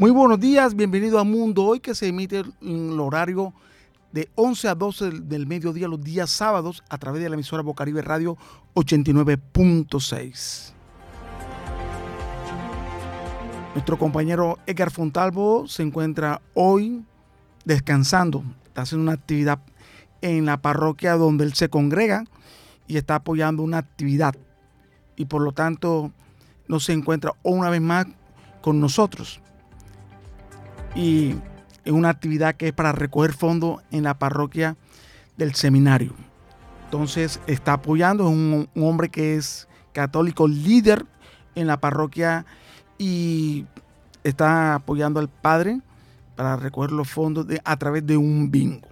Muy buenos días, bienvenido a Mundo Hoy que se emite en el horario de 11 a 12 del mediodía los días sábados a través de la emisora Bocaribe Radio 89.6. Nuestro compañero Edgar Fontalvo se encuentra hoy descansando, está haciendo una actividad en la parroquia donde él se congrega y está apoyando una actividad y por lo tanto no se encuentra una vez más con nosotros y es una actividad que es para recoger fondos en la parroquia del seminario. Entonces está apoyando, es un, hombre que es católico líder en la parroquia y está apoyando al padre para recoger los fondos a través de un bingo.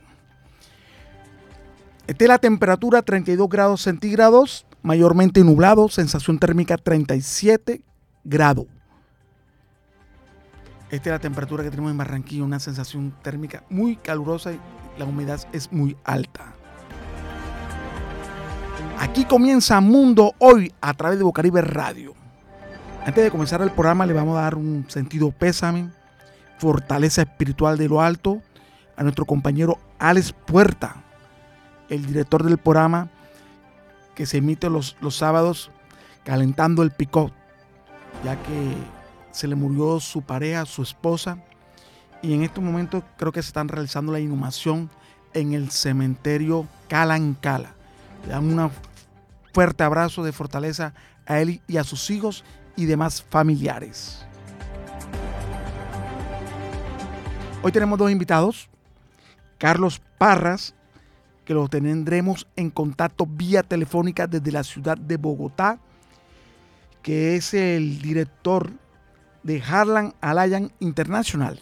Esta es la temperatura 32 grados centígrados, mayormente nublado, sensación térmica 37 grados. Esta es la temperatura que tenemos en Barranquilla, una sensación térmica muy calurosa y la humedad es muy alta. Aquí comienza Mundo Hoy a través de Bocaribe Radio. Antes de comenzar el programa le vamos a dar un sentido pésame, fortaleza espiritual de lo alto a nuestro compañero Alex Puerta, el director del programa que se emite los, los sábados calentando el picot, ya que se le murió su pareja, su esposa, y en estos momentos creo que se están realizando la inhumación en el cementerio Calancala. Le dan un fuerte abrazo de fortaleza a él y a sus hijos y demás familiares. Hoy tenemos dos invitados, Carlos Parras, que lo tendremos en contacto vía telefónica desde la ciudad de Bogotá, que es el director de Harlan Alayan International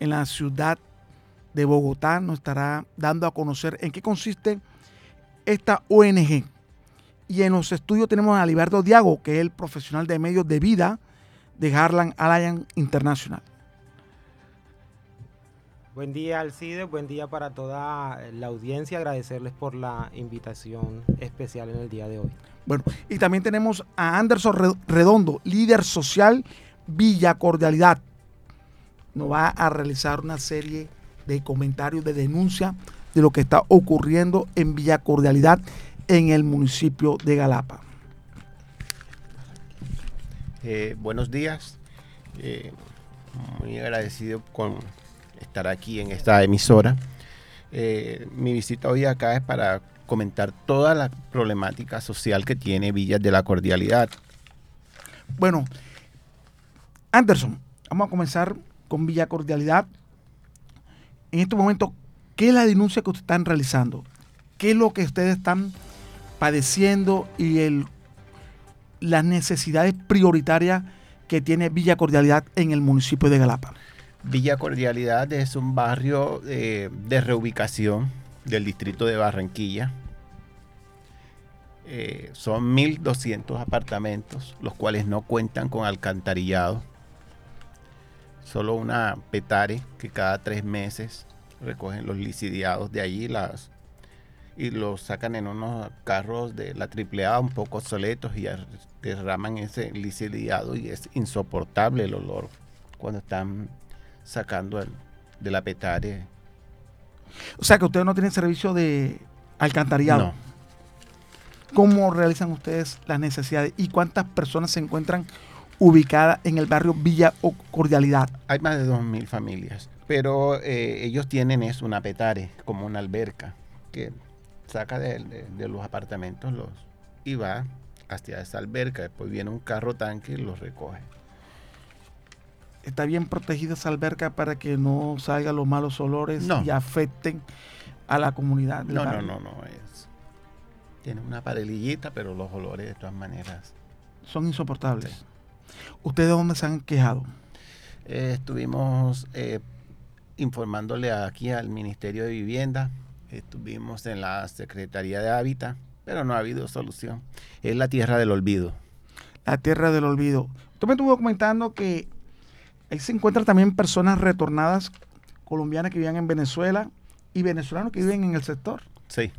en la ciudad de Bogotá. Nos estará dando a conocer en qué consiste esta ONG. Y en los estudios tenemos a Liberto Diago, que es el profesional de medios de vida de Harlan Alliance International. Buen día, Alcide. Buen día para toda la audiencia. Agradecerles por la invitación especial en el día de hoy. Bueno, y también tenemos a Anderson Redondo, líder social Villa Cordialidad nos va a realizar una serie de comentarios de denuncia de lo que está ocurriendo en Villa Cordialidad en el municipio de Galapa. Eh, buenos días, eh, muy agradecido con estar aquí en esta emisora. Eh, mi visita hoy acá es para comentar toda la problemática social que tiene Villas de la Cordialidad. Bueno, Anderson, vamos a comenzar con Villa Cordialidad. En este momento, ¿qué es la denuncia que ustedes están realizando? ¿Qué es lo que ustedes están padeciendo y las necesidades prioritarias que tiene Villa Cordialidad en el municipio de Galapa? Villa Cordialidad es un barrio eh, de reubicación del distrito de Barranquilla. Eh, son 1.200 apartamentos, los cuales no cuentan con alcantarillado solo una petare que cada tres meses recogen los licidiados de allí las, y los sacan en unos carros de la AAA un poco obsoletos y derraman ese licidiado y es insoportable el olor cuando están sacando de la petare. O sea que ustedes no tienen servicio de alcantarillado. No. ¿Cómo realizan ustedes las necesidades y cuántas personas se encuentran ubicada en el barrio Villa o Cordialidad. Hay más de 2.000 familias, pero eh, ellos tienen es una petare, como una alberca, que saca de, los apartamentos los y va hacia esa alberca. Después viene un carro tanque y los recoge. ¿Está bien protegida esa alberca para que no salgan los malos olores y afecten a la comunidad? No, no, no, no, es. Tiene una parelillita, pero los olores de todas maneras. Son insoportables. ¿Ustedes dónde se han quejado? Eh, estuvimos eh, informándole aquí al Ministerio de Vivienda, estuvimos en la Secretaría de Hábitat, pero no ha habido solución. Es la tierra del olvido. La tierra del olvido. Usted me estuvo comentando que ahí se encuentran también personas retornadas colombianas que viven en Venezuela y venezolanos que viven en el sector. Sí.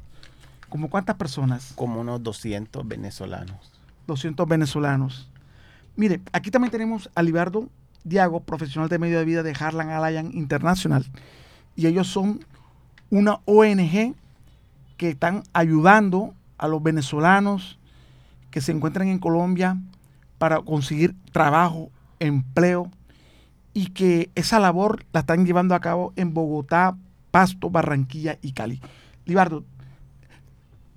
¿Como cuántas personas? Como unos 200 venezolanos. 200 venezolanos. Mire, aquí también tenemos a Libardo Diago, profesional de medio de vida de Harlan Alliance International. Y ellos son una ONG que están ayudando a los venezolanos que se encuentran en Colombia para conseguir trabajo, empleo y que esa labor la están llevando a cabo en Bogotá, Pasto, Barranquilla y Cali. Libardo,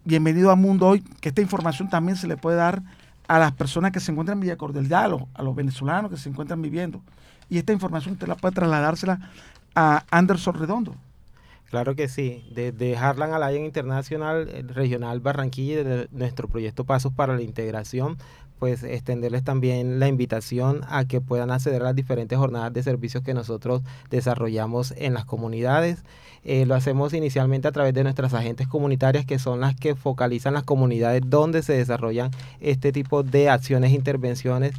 bienvenido a Mundo Hoy, que esta información también se le puede dar a las personas que se encuentran en Villa Cordial, a los, a los venezolanos que se encuentran viviendo. Y esta información usted la puede trasladársela a Anderson Redondo. Claro que sí. Desde Harlan Alliance Internacional eh, Regional Barranquilla de nuestro proyecto Pasos para la Integración, pues extenderles también la invitación a que puedan acceder a las diferentes jornadas de servicios que nosotros desarrollamos en las comunidades. Eh, lo hacemos inicialmente a través de nuestras agentes comunitarias, que son las que focalizan las comunidades donde se desarrollan este tipo de acciones e intervenciones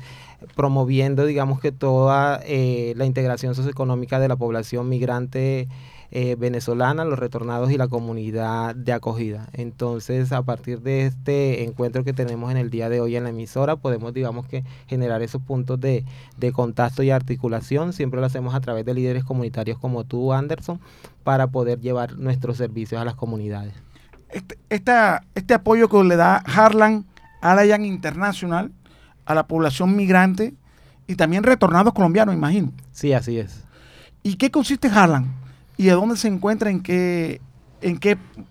promoviendo, digamos que toda eh, la integración socioeconómica de la población migrante eh, venezolana, los retornados y la comunidad de acogida. Entonces, a partir de este encuentro que tenemos en el día de hoy en la emisora, podemos, digamos que, generar esos puntos de, contacto y articulación. Siempre lo hacemos a través de líderes comunitarios como tú, Anderson, para poder llevar nuestros servicios a las comunidades. Este, este apoyo que le da Harlan Alliance International a la población migrante y también retornados colombianos, imagino. Sí, así es. ¿Y qué consiste Harlan? Y de dónde se encuentra, en qué,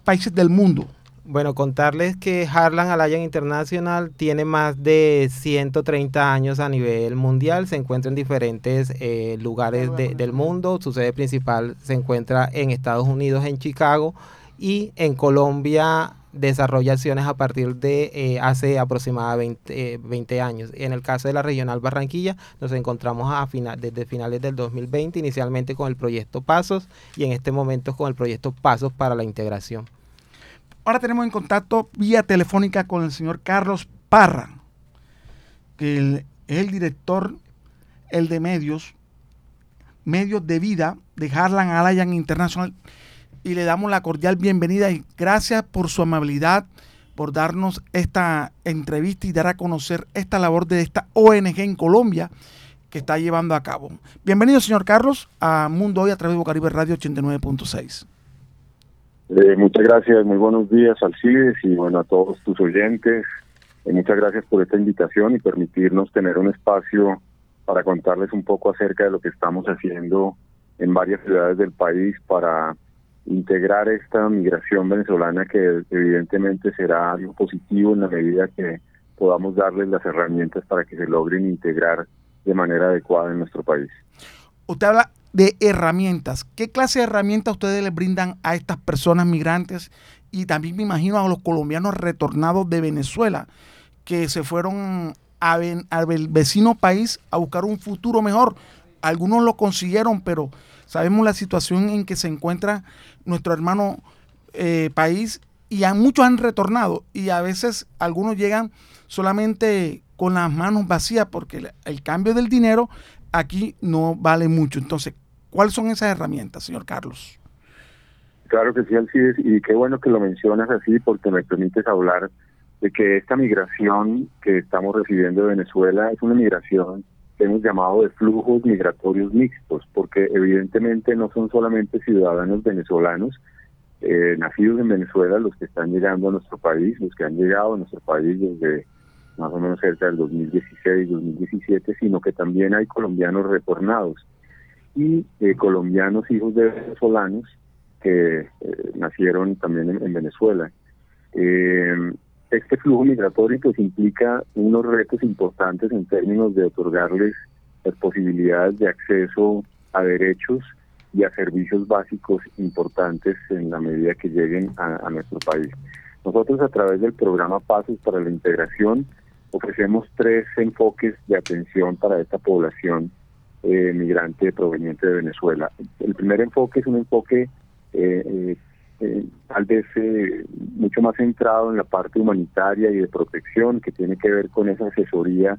países del mundo. Bueno, contarles que Harlan Alliance International tiene más de 130 años a nivel mundial, se encuentra en diferentes eh, lugares del mundo, su sede principal se encuentra en Estados Unidos, en Chicago, y en Colombia desarrolla acciones a partir de eh, hace aproximadamente 20, años. En el caso de la Regional Barranquilla, nos encontramos a final, desde finales del 2020, inicialmente con el proyecto Pasos y en este momento con el proyecto Pasos para la Integración. Ahora tenemos en contacto vía telefónica con el señor Carlos Parra, que es el director, el de medios, medios de vida de Harlan Alliance International y le damos la cordial bienvenida y gracias por su amabilidad, por darnos esta entrevista y dar a conocer esta labor de esta ONG en Colombia que está llevando a cabo. Bienvenido, señor Carlos, a Mundo Hoy a través de Bocaribe Radio 89.6. Eh, muchas gracias, muy buenos días, Alcides, y bueno, a todos tus oyentes. Eh, muchas gracias por esta invitación y permitirnos tener un espacio para contarles un poco acerca de lo que estamos haciendo en varias ciudades del país para integrar esta migración venezolana que evidentemente será algo positivo en la medida que podamos darles las herramientas para que se logren integrar de manera adecuada en nuestro país. Usted habla de herramientas. ¿Qué clase de herramientas ustedes le brindan a estas personas migrantes y también me imagino a los colombianos retornados de Venezuela que se fueron al vecino país a buscar un futuro mejor? Algunos lo consiguieron, pero sabemos la situación en que se encuentra nuestro hermano eh, país y muchos han retornado y a veces algunos llegan solamente con las manos vacías porque el, cambio del dinero aquí no vale mucho. Entonces, ¿cuáles son esas herramientas, señor Carlos? Claro que sí, Alcides, y qué bueno que lo mencionas así porque me permites hablar de que esta migración que estamos recibiendo de Venezuela es una migración hemos llamado de flujos migratorios mixtos, porque evidentemente no son solamente ciudadanos venezolanos eh, nacidos en Venezuela los que están llegando a nuestro país, los que han llegado a nuestro país desde más o menos cerca del 2016, 2017, sino que también hay colombianos retornados y eh, colombianos hijos de venezolanos que eh, nacieron también en, en Venezuela. Este flujo migratorio pues implica unos retos importantes en términos de otorgarles las posibilidades de acceso a derechos y a servicios básicos importantes en la medida que lleguen a, nuestro país. Nosotros a través del programa Pasos para la Integración ofrecemos tres enfoques de atención para esta población eh, migrante proveniente de Venezuela. El primer enfoque es un enfoque eh, eh eh, tal vez eh, mucho más centrado en la parte humanitaria y de protección que tiene que ver con esa asesoría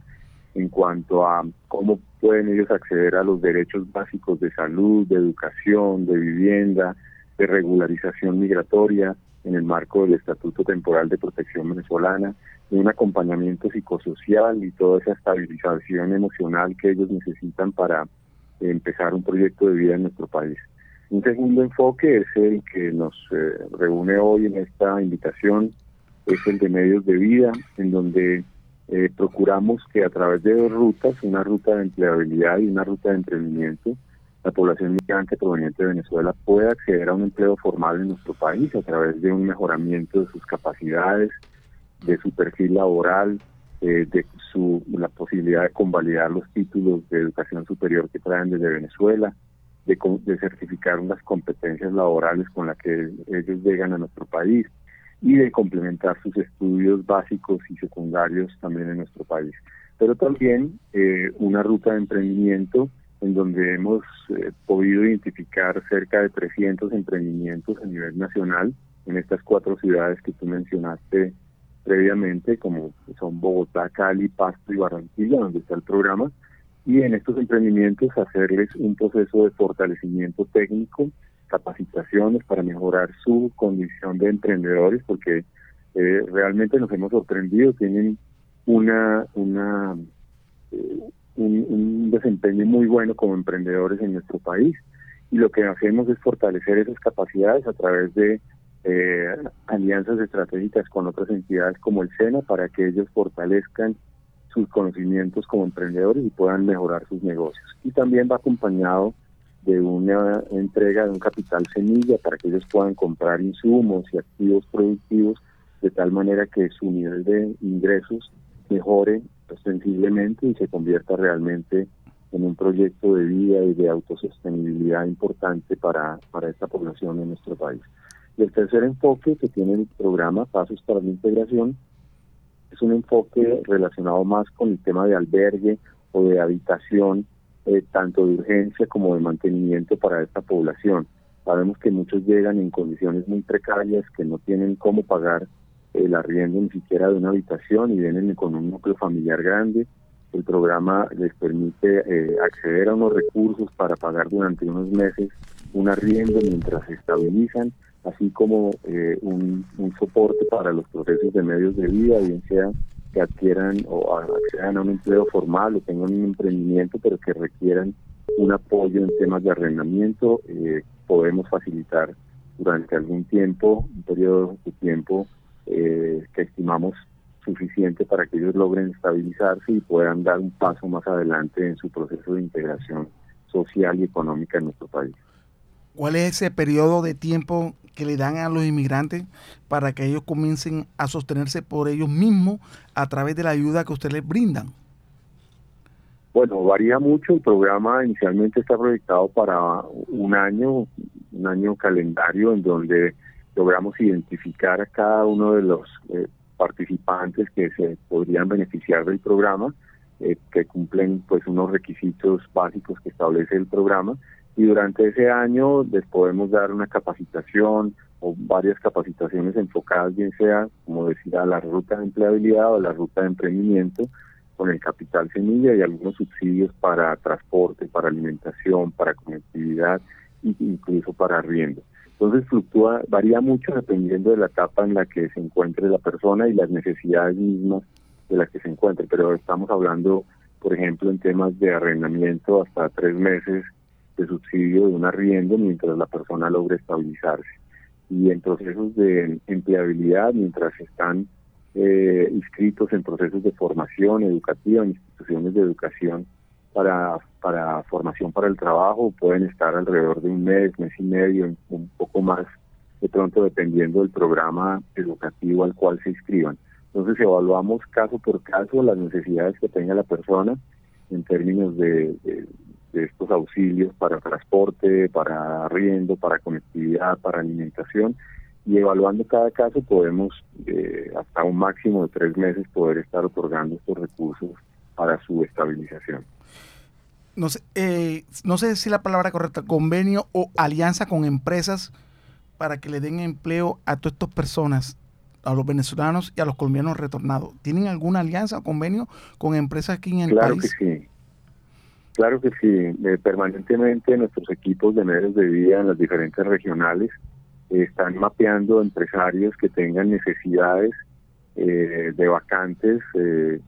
en cuanto a cómo pueden ellos acceder a los derechos básicos de salud, de educación, de vivienda, de regularización migratoria, en el marco del Estatuto Temporal de Protección Venezolana, de un acompañamiento psicosocial y toda esa estabilización emocional que ellos necesitan para empezar un proyecto de vida en nuestro país. Un segundo enfoque es el que nos eh, reúne hoy en esta invitación, es el de medios de vida, en donde eh, procuramos que a través de dos rutas, una ruta de empleabilidad y una ruta de emprendimiento, la población migrante proveniente de Venezuela pueda acceder a un empleo formal en nuestro país a través de un mejoramiento de sus capacidades, de su perfil laboral, eh, de su la posibilidad de convalidar los títulos de educación superior que traen desde Venezuela, de, de certificar unas competencias laborales con las que ellos llegan a nuestro país y de complementar sus estudios básicos y secundarios también en nuestro país. Pero también eh, una ruta de emprendimiento en donde hemos eh, podido identificar cerca de 300 emprendimientos a nivel nacional en estas cuatro ciudades que tú mencionaste previamente, como son Bogotá, Cali, Pasto y Barranquilla, donde está el programa, y en estos emprendimientos hacerles un proceso de fortalecimiento técnico, capacitaciones para mejorar su condición de emprendedores, porque eh, realmente nos hemos sorprendido, tienen una, una eh, un, desempeño muy bueno como emprendedores en nuestro país y lo que hacemos es fortalecer esas capacidades a través de eh, alianzas estratégicas con otras entidades como el SENA para que ellos fortalezcan sus conocimientos como emprendedores y puedan mejorar sus negocios. Y también va acompañado de una entrega de un capital semilla para que ellos puedan comprar insumos y activos productivos de tal manera que su nivel de ingresos mejore sensiblemente y se convierta realmente en un proyecto de vida y de autosostenibilidad importante para, para esta población en nuestro país. Y el tercer enfoque que tiene el programa Pasos para la Integración es un enfoque relacionado más con el tema de albergue o de habitación, eh, tanto de urgencia como de mantenimiento para esta población. Sabemos que muchos llegan en condiciones muy precarias, que no tienen cómo pagar el arriendo ni siquiera de una habitación y vienen con un núcleo familiar grande. El programa les permite eh, acceder a unos recursos para pagar durante unos meses un arriendo mientras se estabilizan, así como eh, un, soporte para los procesos de medios de vida, bien sea que adquieran o accedan a un empleo formal o tengan un emprendimiento, pero que requieran un apoyo en temas de arrendamiento, eh, podemos facilitar durante algún tiempo, un periodo de tiempo, eh, que estimamos suficiente para que ellos logren estabilizarse y puedan dar un paso más adelante en su proceso de integración social y económica en nuestro país. ¿Cuál es ese periodo de tiempo que le dan a los inmigrantes para que ellos comiencen a sostenerse por ellos mismos a través de la ayuda que ustedes les brindan? Bueno, varía mucho. El programa inicialmente está proyectado para un año, un año calendario en donde logramos identificar a cada uno de los eh, participantes que se podrían beneficiar del programa, eh, que cumplen pues unos requisitos básicos que establece el programa y durante ese año les podemos dar una capacitación o varias capacitaciones enfocadas bien sea como decir a la ruta de empleabilidad o a la ruta de emprendimiento con el capital semilla y algunos subsidios para transporte, para alimentación, para conectividad e incluso para arriendo. Entonces fluctúa, varía mucho dependiendo de la etapa en la que se encuentre la persona y las necesidades mismas de las que se encuentre, pero estamos hablando, por ejemplo, en temas de arrendamiento hasta tres meses de subsidio de un arriendo mientras la persona logre estabilizarse. Y en procesos de empleabilidad, mientras están eh, inscritos en procesos de formación educativa, en instituciones de educación, para, para formación para el trabajo pueden estar alrededor de un mes, mes y medio, un poco más de pronto dependiendo del programa educativo al cual se inscriban. Entonces evaluamos caso por caso las necesidades que tenga la persona en términos de, estos auxilios para transporte, para arriendo, para conectividad, para alimentación y evaluando cada caso podemos eh, hasta un máximo de tres meses poder estar otorgando estos recursos para su estabilización no sé, eh, no sé si la palabra correcta, convenio o alianza con empresas para que le den empleo a todas estas personas, a los venezolanos y a los colombianos retornados. ¿Tienen alguna alianza o convenio con empresas aquí en el claro país? Claro que sí. Claro que sí. Eh, permanentemente nuestros equipos de medios de vida en las diferentes regionales están mapeando empresarios que tengan necesidades eh, de vacantes eh,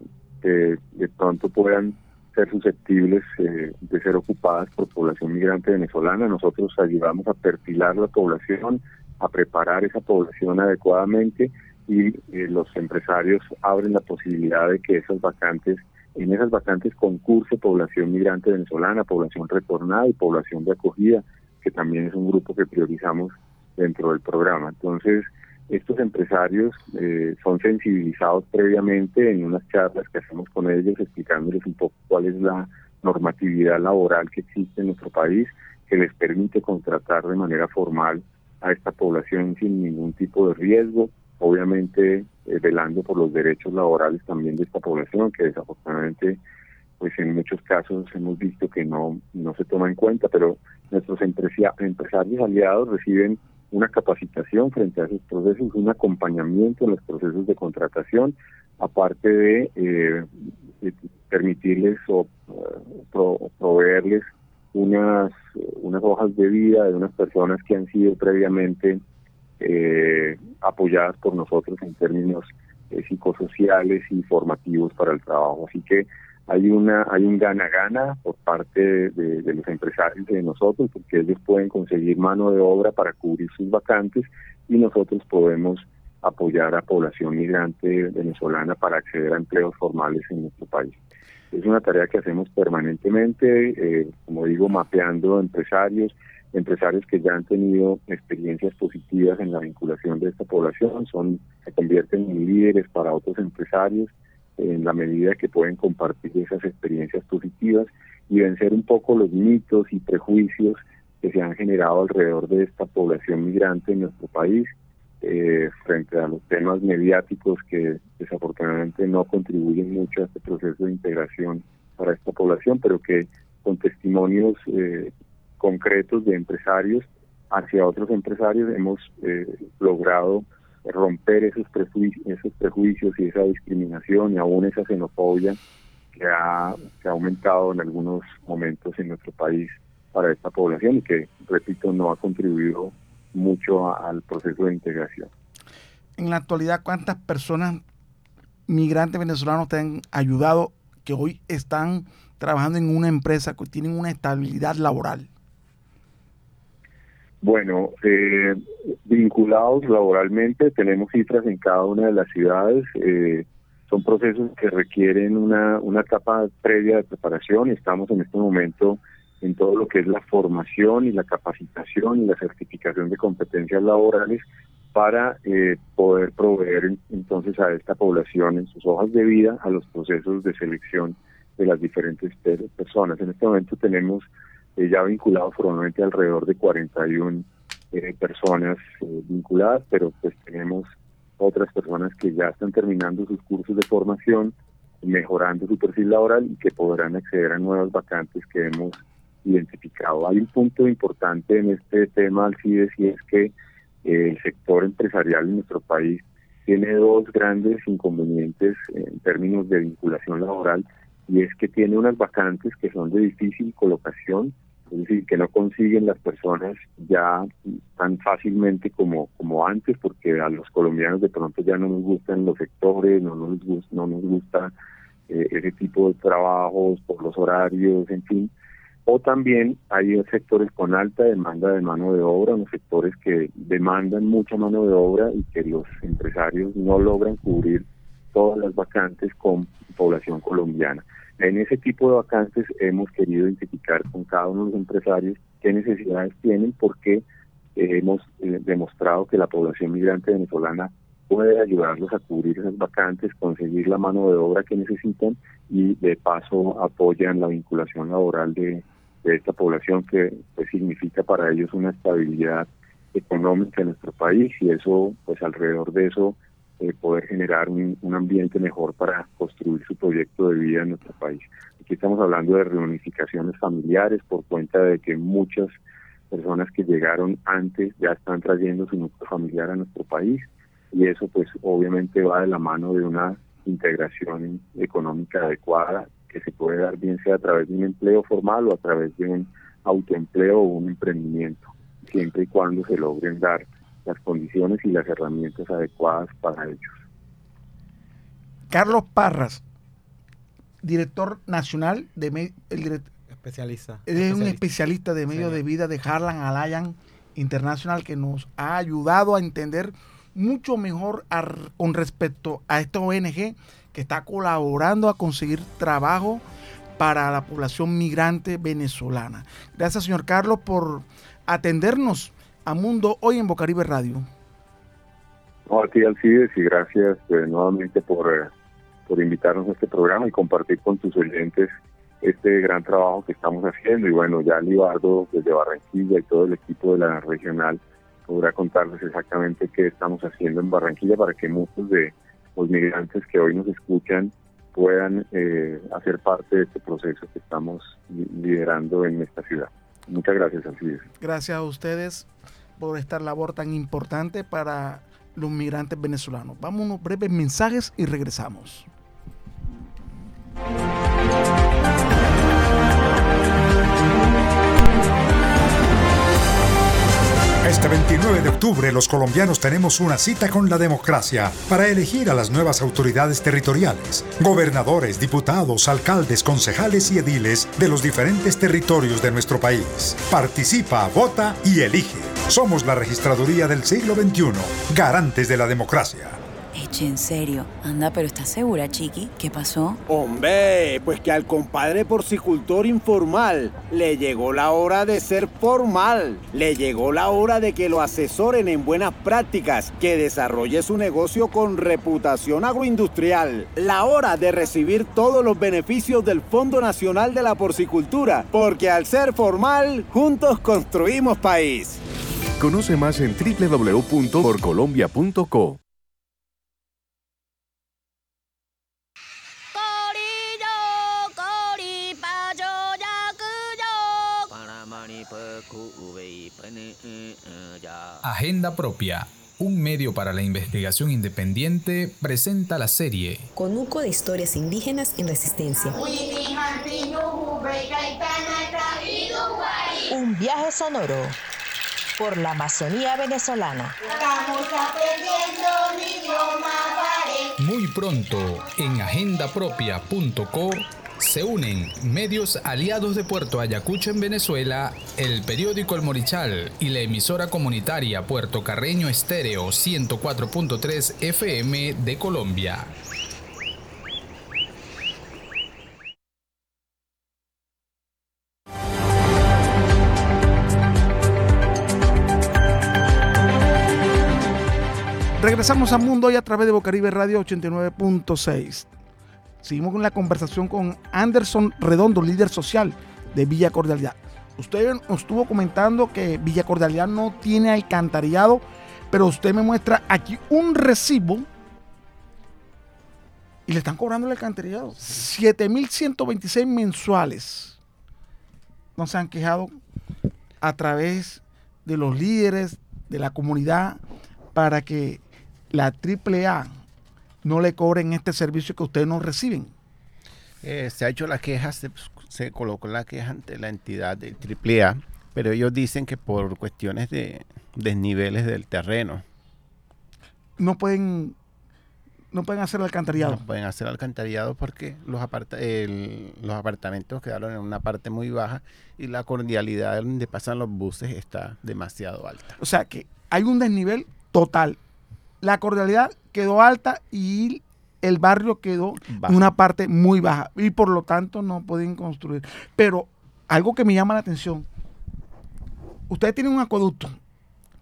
que de pronto puedan ser susceptibles eh, de ser ocupadas por población migrante venezolana. Nosotros ayudamos a perfilar la población, a preparar esa población adecuadamente y los empresarios abren la posibilidad de que esas vacantes, en esas vacantes concurse población migrante venezolana, población retornada y población de acogida, que también es un grupo que priorizamos dentro del programa. Entonces, estos empresarios eh, son sensibilizados previamente en unas charlas que hacemos con ellos explicándoles un poco cuál es la normatividad laboral que existe en nuestro país que les permite contratar de manera formal a esta población sin ningún tipo de riesgo, obviamente eh, velando por los derechos laborales también de esta población que desafortunadamente pues en muchos casos hemos visto que no, no se toma en cuenta, pero nuestros empresarios aliados reciben una capacitación frente a esos procesos, un acompañamiento en los procesos de contratación, aparte de, eh, permitirles o proveerles unas, unas hojas de vida de unas personas que han sido previamente eh, apoyadas por nosotros en términos eh, psicosociales y formativos para el trabajo. Así que hay una hay un gana-gana por parte de, los empresarios de nosotros, porque ellos pueden conseguir mano de obra para cubrir sus vacantes y nosotros podemos apoyar a población migrante venezolana para acceder a empleos formales en nuestro país. Es una tarea que hacemos permanentemente, eh, como digo, mapeando empresarios, empresarios que ya han tenido experiencias positivas en la vinculación de esta población, son se convierten en líderes para otros empresarios en la medida que pueden compartir esas experiencias positivas y vencer un poco los mitos y prejuicios que se han generado alrededor de esta población migrante en nuestro país eh, frente a los temas mediáticos que desafortunadamente no contribuyen mucho a este proceso de integración para esta población, pero que con testimonios eh, concretos de empresarios hacia otros empresarios hemos eh, logrado romper esos prejuicios, esos prejuicios y esa discriminación y aún esa xenofobia que ha, que ha aumentado en algunos momentos en nuestro país para esta población y que, repito, no ha contribuido mucho al proceso de integración. En la actualidad, ¿cuántas personas migrantes venezolanos te han ayudado que hoy están trabajando en una empresa que tienen una estabilidad laboral? Bueno, eh, vinculados laboralmente, tenemos cifras en cada una de las ciudades. Eh, son procesos que requieren una, una etapa previa de preparación estamos en este momento en todo lo que es la formación y la capacitación y la certificación de competencias laborales para eh, poder proveer entonces a esta población en sus hojas de vida a los procesos de selección de las diferentes personas. En este momento tenemos eh, ya vinculados formalmente alrededor de 41 eh, personas eh, vinculadas, pero pues tenemos otras personas que ya están terminando sus cursos de formación, mejorando su perfil laboral y que podrán acceder a nuevas vacantes que hemos identificado. Hay un punto importante en este tema, Alcides, y es que el sector empresarial en nuestro país tiene dos grandes inconvenientes en términos de vinculación laboral y es que tiene unas vacantes que son de difícil colocación, es decir, que no consiguen las personas ya tan fácilmente como, como antes, porque a los colombianos de pronto ya no nos gustan los sectores, no nos gusta, no nos gusta eh, ese tipo de trabajos por los horarios, en fin. O también hay sectores con alta demanda de mano de obra, unos sectores que demandan mucha mano de obra y que los empresarios no logran cubrir todas las vacantes con población colombiana. En ese tipo de vacantes hemos querido identificar con cada uno de los empresarios qué necesidades tienen porque hemos eh, demostrado que la población migrante venezolana puede ayudarlos a cubrir esas vacantes, conseguir la mano de obra que necesitan y de paso apoyan la vinculación laboral de, esta población que pues, significa para ellos una estabilidad económica en nuestro país y eso pues alrededor de eso eh, poder generar un, ambiente mejor para construir su proyecto de vida en nuestro país. Aquí estamos hablando de reunificaciones familiares por cuenta de que muchas personas que llegaron antes ya están trayendo su núcleo familiar a nuestro país y eso pues obviamente va de la mano de una integración económica adecuada que se puede dar bien sea a través de un empleo formal o a través de un autoempleo o un emprendimiento, siempre y cuando se logren dar las condiciones y las herramientas adecuadas para ellos. Carlos Parras, director nacional de el especialista. Es un especialista de medio de vida de Harlan Alliance International que nos ha ayudado a entender mucho mejor con respecto a esta ONG que está colaborando a conseguir trabajo para la población migrante venezolana. Gracias, señor Carlos, por atendernos a Mundo Hoy en Bocaribe Radio. No, a ti, Alcides, y gracias eh, nuevamente por, eh, por invitarnos a este programa y compartir con tus oyentes este gran trabajo que estamos haciendo. Y bueno, ya Libardo desde Barranquilla y todo el equipo de la regional podrá contarles exactamente qué estamos haciendo en Barranquilla para que muchos de los migrantes que hoy nos escuchan puedan eh, hacer parte de este proceso que estamos liderando en esta ciudad. Muchas gracias, Alcides. Gracias a ustedes por esta labor tan importante para los migrantes venezolanos. Vamos a unos breves mensajes y regresamos. Este 29 de octubre los colombianos tenemos una cita con la democracia para elegir a las nuevas autoridades territoriales, gobernadores, diputados, alcaldes, concejales y ediles de los diferentes territorios de nuestro país. Participa, vota y elige. Somos la registraduría del siglo XXI, garantes de la democracia. Eche, en serio. Anda, pero ¿estás segura, Chiqui? ¿Qué pasó? Hombre, pues que al compadre porcicultor informal le llegó la hora de ser formal. Le llegó la hora de que lo asesoren en buenas prácticas, que desarrolle su negocio con reputación agroindustrial. La hora de recibir todos los beneficios del Fondo Nacional de la Porcicultura, porque al ser formal, juntos construimos país. Conoce más en www.porcolombia.co. Agenda Propia, un medio para la investigación independiente, presenta la serie Conuco de historias indígenas en resistencia. Un viaje sonoro por la Amazonía venezolana. Estamos aprendiendo mi idioma. Muy pronto en agendapropia.co se unen medios aliados de Puerto Ayacucho en Venezuela, el periódico El Morichal y la emisora comunitaria Puerto Carreño Estéreo 104.3 FM de Colombia. Regresamos a Mundo hoy a través de Bocaribe Radio 89.6. Seguimos con la conversación con Anderson Redondo, líder social de Villa Cordialidad. Usted nos estuvo comentando que Villa Cordialidad no tiene alcantarillado, pero usted me muestra aquí un recibo y le están cobrando el alcantarillado. 7.126 mensuales. No se han quejado a través de los líderes de la comunidad para que la AAA no le cobren este servicio que ustedes no reciben? Eh, se ha hecho la queja, se, colocó la queja ante la entidad de AAA, pero ellos dicen que por cuestiones de desniveles del terreno. No pueden no pueden hacer alcantarillado. No pueden hacer alcantarillado porque los, los apartamentos quedaron en una parte muy baja y la cordialidad donde pasan los buses está demasiado alta. O sea que hay un desnivel total la cordialidad quedó alta y el barrio quedó en una parte muy baja y por lo tanto no pueden construir. Pero algo que me llama la atención, ustedes tienen un acueducto.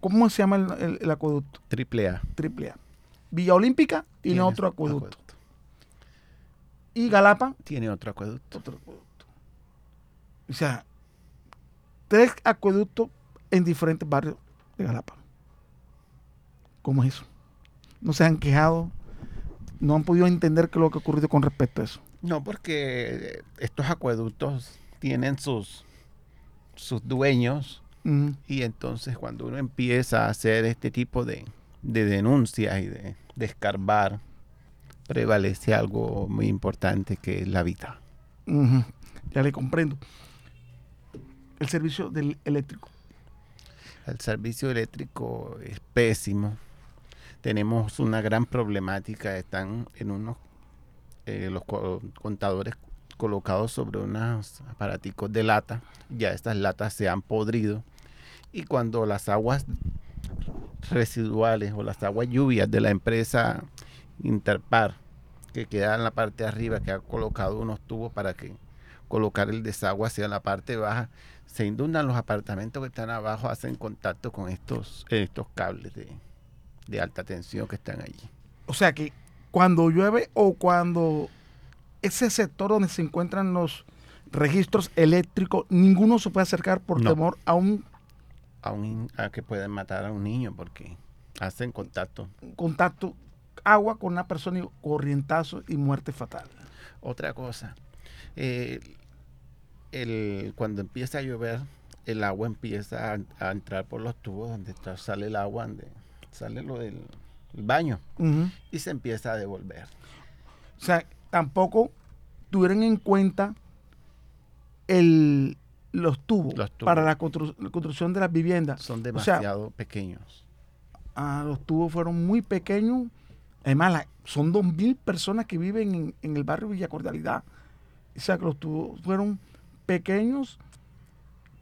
¿Cómo se llama el, acueducto? Triple A. Triple A. Villa Olímpica tiene, otro acueducto. Y Galapa tiene otro acueducto. Otro acueducto. O sea, tres acueductos en diferentes barrios de Galapa. ¿Cómo es eso? No se han quejado, no han podido entender qué es lo que ha ocurrido con respecto a eso. No, porque estos acueductos tienen sus, sus dueños y entonces cuando uno empieza a hacer este tipo de, denuncias y de, escarbar, prevalece algo muy importante que es la vida. Ya le comprendo. El servicio del eléctrico. El servicio eléctrico es pésimo. Tenemos una gran problemática. Están en unos eh, los contadores colocados sobre unos aparaticos de lata. Ya estas latas se han podrido. Y cuando las aguas residuales o las aguas lluvias de la empresa Interpar, que queda en la parte de arriba, que ha colocado unos tubos para que colocar el desagüe hacia la parte baja, se inundan los apartamentos que están abajo, hacen contacto con estos, estos cables de, de alta tensión que están allí. O sea que cuando llueve o cuando ese sector donde se encuentran los registros eléctricos, ninguno se puede acercar por temor a un... A, un, a que pueden matar a un niño porque hacen contacto. Contacto, agua con una persona y corrientazo y muerte fatal. Otra cosa, eh, el, cuando empieza a llover, el agua empieza a, entrar por los tubos donde está, sale el agua, donde sale lo del baño y se empieza a devolver. O sea, tampoco tuvieron en cuenta el, los, tubos para la, construcción de las viviendas. Son demasiado pequeños. Ah, los tubos fueron muy pequeños. Además, son dos mil personas que viven en, el barrio Villa Cordialidad. O sea, que los tubos fueron pequeños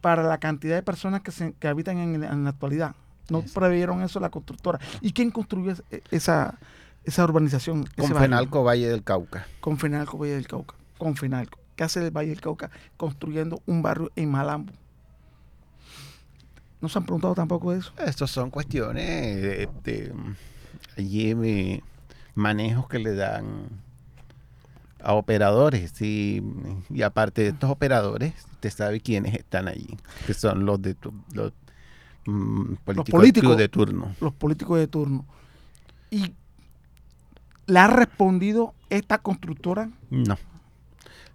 para la cantidad de personas que, se, que habitan en, la actualidad. No previeron eso la constructora. ¿Y quién construyó esa, esa urbanización. Con Fenalco Valle del Cauca. Con Fenalco Valle del Cauca. Con Fenalco. ¿Qué hace el Valle del Cauca construyendo un barrio en Malambo? ¿No se han preguntado tampoco eso? Estas son cuestiones de, manejos que le dan a operadores y, aparte de estos operadores, usted sabe quiénes están allí, que son los de los, mm, políticos, los políticos de turno. Los políticos de turno. Y ¿Le ha respondido esta constructora? No.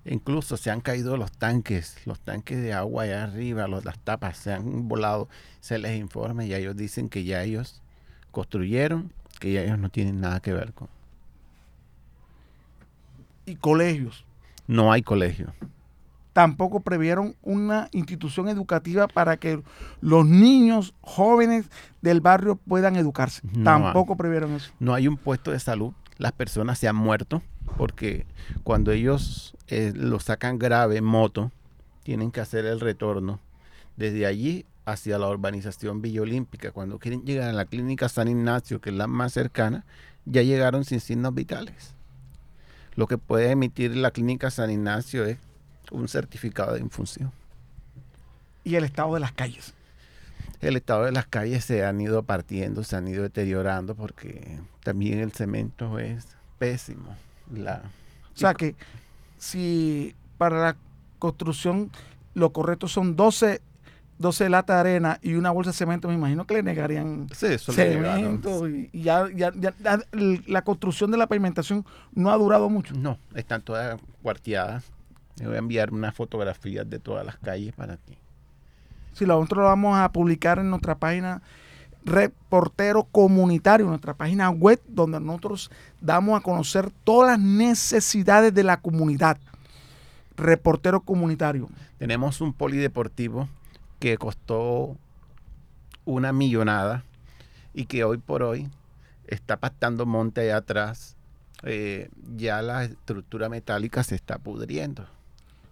Incluso se han caído los tanques, los tanques de agua allá arriba, los, las tapas se han volado. Se les informa y ellos dicen que ya ellos construyeron, que ya ellos no tienen nada que ver con. ¿Y colegios? No hay colegio. Tampoco previeron una institución educativa para que los niños jóvenes del barrio puedan educarse. Tampoco previeron eso. No hay un puesto de salud las personas se han muerto porque cuando ellos eh, lo sacan grave en moto, tienen que hacer el retorno desde allí hacia la urbanización Villa Olímpica. Cuando quieren llegar a la clínica San Ignacio, que es la más cercana, ya llegaron sin signos vitales. Lo que puede emitir la clínica San Ignacio es un certificado de infunción. ¿Y el estado de las calles? el estado de las calles se han ido partiendo, se han ido deteriorando porque también el cemento es pésimo. La, o sea que si para la construcción lo correcto son 12, 12 latas de arena y una bolsa de cemento, me imagino que le negarían cemento. y, ya, ya, la construcción de la pavimentación no ha durado mucho. No, están todas cuarteadas. Le voy a enviar unas fotografías de todas las calles para ti. Si nosotros lo vamos a publicar en nuestra página reportero comunitario, nuestra página web, donde nosotros damos a conocer todas las necesidades de la comunidad. Reportero comunitario. Tenemos un polideportivo que costó una millonada y que hoy por hoy está pastando monte allá atrás. Eh, ya la estructura metálica se está pudriendo.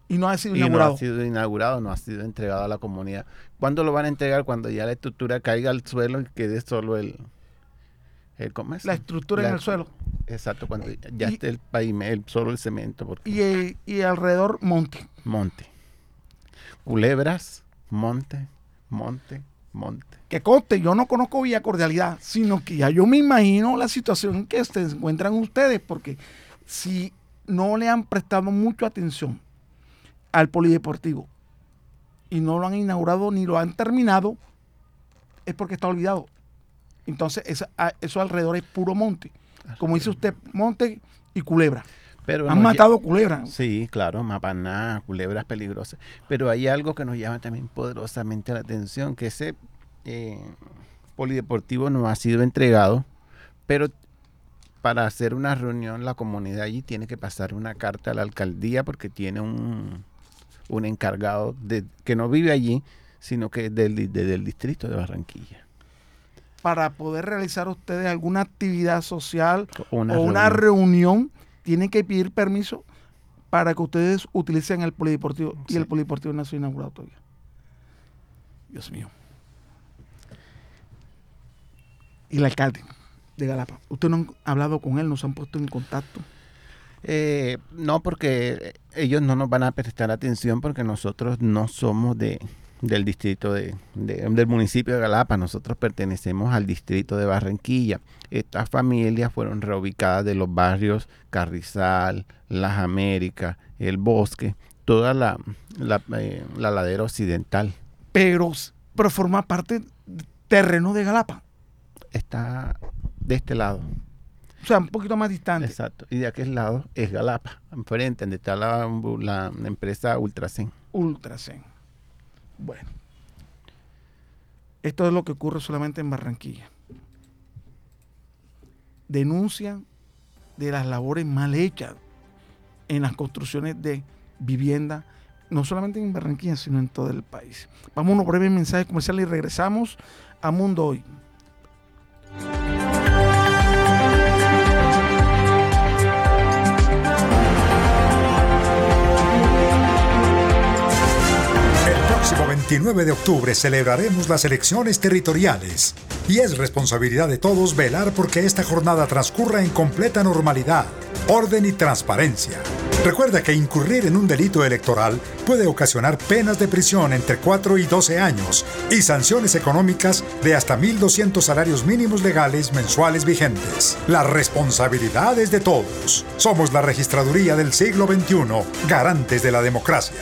Y no ha sido inaugurado. No ha sido inaugurado, no ha sido entregado a la comunidad. ¿Cuándo lo van a entregar? Cuando ya la estructura caiga al suelo y quede solo el... el ¿cómo es? La estructura en el suelo. Exacto, cuando ya esté el pavimento, solo el cemento. Porque... Y, y alrededor monte. Monte. Culebras, monte, monte, monte. Que conste, yo no conozco Villa Cordialidad, sino que ya yo me imagino la situación en que se encuentran ustedes, porque si no le han prestado mucha atención al polideportivo y no lo han inaugurado ni lo han terminado, es porque está olvidado. Entonces, eso alrededor es puro monte. Como dice usted, monte y culebra. Pero han matado culebras. Sí, claro, mapaná, culebras peligrosas. Pero hay algo que nos llama también poderosamente la atención, que ese eh, polideportivo no ha sido entregado, pero para hacer una reunión la comunidad allí tiene que pasar una carta a la alcaldía porque tiene un, un encargado de, que no vive allí, sino que desde el distrito de Barranquilla. Para poder realizar ustedes alguna actividad social o una reunión, tienen que pedir permiso para que ustedes utilicen el polideportivo y el polideportivo no ha sido inaugurado todavía. Dios mío. Y el alcalde de Galapa, ¿usted no han hablado con él? ¿Nos han puesto en contacto? Eh, no, porque ellos no nos van a prestar atención porque nosotros no somos de, del distrito de, del municipio de Galapa, nosotros pertenecemos al distrito de Barranquilla. Estas familias fueron reubicadas de los barrios Carrizal, Las Américas, El Bosque, toda la, la, eh, ladera occidental. Pero, pero forma parte del terreno de Galapa. Está de este lado. O sea, un poquito más distante. Exacto. Y de aquel lado es Galapa, enfrente, donde está la, la empresa Ultracen. Ultracen. Bueno. Esto es lo que ocurre solamente en Barranquilla. Denuncia de las labores mal hechas en las construcciones de vivienda, no solamente en Barranquilla, sino en todo el país. Vamos a unos breves mensajes comerciales y regresamos a Mundo Hoy. 29 de octubre celebraremos las elecciones territoriales y es responsabilidad de todos velar porque esta jornada transcurra en completa normalidad, orden y transparencia. Recuerda que incurrir en un delito electoral puede ocasionar penas de prisión entre 4 y 12 años y sanciones económicas de hasta 1.200 salarios mínimos legales mensuales vigentes. La responsabilidad es de todos. Somos la registraduría del siglo XXI, garantes de la democracia.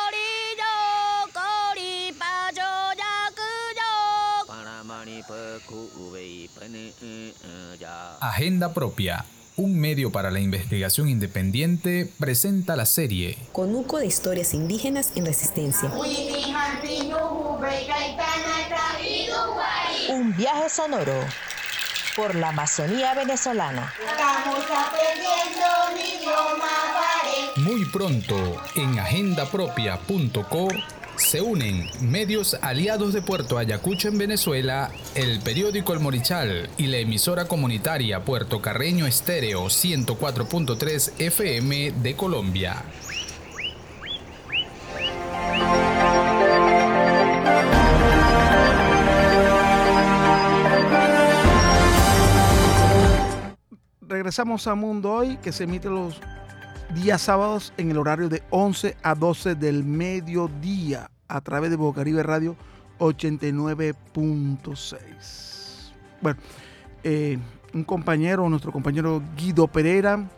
Agenda Propia, un medio para la investigación independiente, presenta la serie Conuco de historias indígenas en resistencia. Un viaje sonoro por la Amazonía venezolana. Estamos aprendiendo un idioma Muy pronto en agendapropia.co se unen medios aliados de Puerto Ayacucho en Venezuela, el periódico El Morichal y la emisora comunitaria Puerto Carreño Estéreo 104.3 FM de Colombia. Regresamos a Mundo Hoy, que se emite los días sábados en el horario de 11 a 12 del mediodía a través de Bocaribe Radio 89.6. Bueno, eh, un compañero, nuestro compañero Guido Pereira,